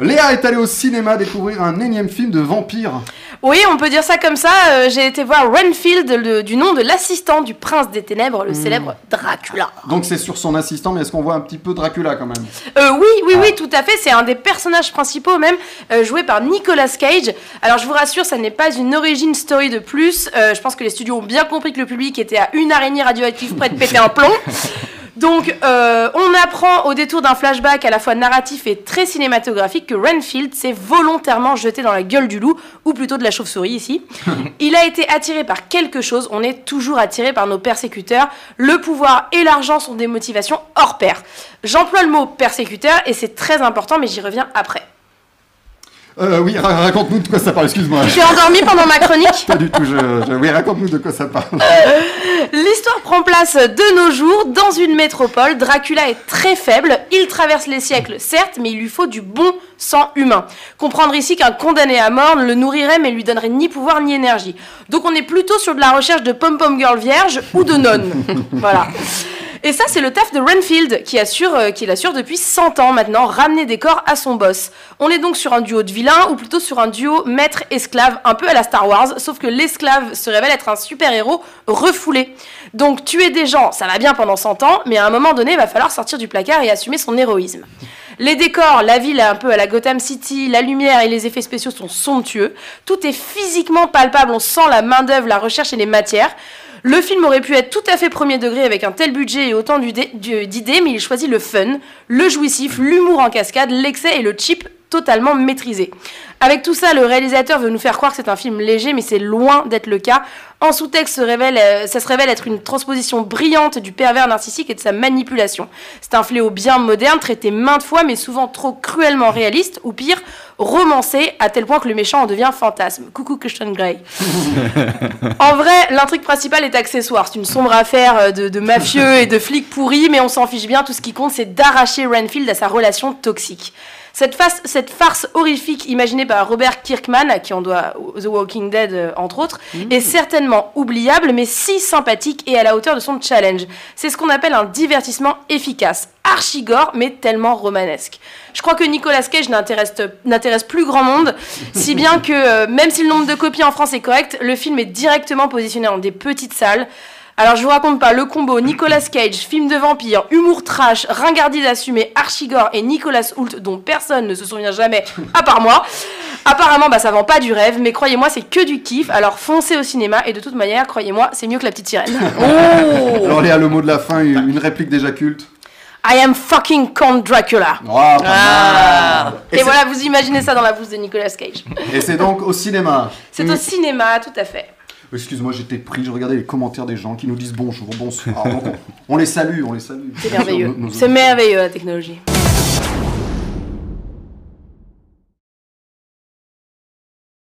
Léa est allée au cinéma découvrir un énième film de vampire. Oui, on peut dire ça comme ça. Euh, J'ai été voir Renfield le- du nom de l'assistant du prince des ténèbres, le célèbre Dracula. Donc c'est sur son assistant, mais est-ce qu'on voit un petit peu Dracula quand même? Euh, oui, oui, oui, tout à fait. C'est un des personnages principaux, même euh, joué par Nicolas Cage. Alors, je vous rassure, ça n'est pas une origin story de plus. Je pense que les studios ont bien compris que le public était à une araignée radioactive près de péter un plomb. Donc, euh, on apprend au détour d'un flashback à la fois narratif et très cinématographique que Renfield s'est volontairement jeté dans la gueule du loup, ou plutôt de la chauve-souris ici. Il a été attiré par quelque chose, on est toujours attiré par nos persécuteurs. Le pouvoir et l'argent sont des motivations hors pair. J'emploie le mot persécuteur et c'est très important, mais j'y reviens après. Euh, Oui, ra- raconte-nous de quoi ça parle, excuse-moi. Je suis endormie pendant ma chronique. Pas du tout, je, je- oui, raconte-nous de quoi ça parle. L'histoire prend place de nos jours dans une métropole. Dracula est très faible. Il traverse les siècles, certes, mais il lui faut du bon sang humain. Comprendre ici qu'un condamné à mort le nourrirait, mais lui donnerait ni pouvoir ni énergie. Donc on est plutôt sur de la recherche de pom-pom girl vierge ou de nonne. voilà. Et ça, c'est le taf de Renfield, qui assure, euh, depuis 100 ans maintenant, ramener des corps à son boss. On est donc sur un duo de vilains, ou plutôt sur un duo maître-esclave, un peu à la Star Wars, sauf que l'esclave se révèle être un super-héros refoulé. Donc tuer des gens, ça va bien pendant 100 ans, mais à un moment donné, il va falloir sortir du placard et assumer son héroïsme. Les décors, la ville un peu à la Gotham City, la lumière et les effets spéciaux sont somptueux. Tout est physiquement palpable, on sent la main-d'œuvre, la recherche et les matières. Le film aurait pu être tout à fait premier degré avec un tel budget et autant d'idées, mais il choisit le fun, le jouissif, l'humour en cascade, l'excès et le cheap totalement maîtrisé. Avec tout ça, le réalisateur veut nous faire croire que c'est un film léger, mais c'est loin d'être le cas. En sous-texte, se révèle, euh, ça se révèle être une transposition brillante du pervers narcissique et de sa manipulation. C'est un fléau bien moderne, traité maintes fois, mais souvent trop cruellement réaliste, ou pire, romancé, à tel point que le méchant en devient fantasme. Coucou Christian Grey. En vrai, l'intrigue principale est accessoire. C'est une sombre affaire euh, de, de mafieux et de flics pourris, mais on s'en fiche bien. Tout ce qui compte, c'est d'arracher Renfield à sa relation toxique. Cette, face- cette farce horrifique imaginée par Robert Kirkman, à qui on doit The Walking Dead euh, entre autres, est certainement oubliable, mais si sympathique et à la hauteur de son challenge. C'est ce qu'on appelle un divertissement efficace, archigore, mais tellement romanesque. Je crois que Nicolas Cage n'intéresse n'intéresse plus grand monde, si bien que euh, même si le nombre de copies en France est correct, le film est directement positionné dans des petites salles. Alors je vous raconte pas le combo Nicolas Cage, film de vampire, humour trash, ringardise assumée, archigore et Nicolas Hoult dont personne ne se souvient jamais à part moi. Apparemment bah ça vend pas du rêve, mais croyez-moi c'est que du kiff. Alors foncez au cinéma et de toute manière croyez-moi c'est mieux que la petite sirène. Oh Alors Léa, le mot de la fin, une réplique déjà culte. I am fucking Count Dracula. Oh, Ah. Et, c'est- voilà, vous imaginez ça dans la bouche de Nicolas Cage. Et c'est donc au cinéma. C'est au cinéma, tout à fait. Excuse-moi, j'étais pris, je regardais les commentaires des gens qui nous disent bonjour, bonsoir. Donc, on, on les salue, on les salue. C'est merveilleux. C'est merveilleux la technologie.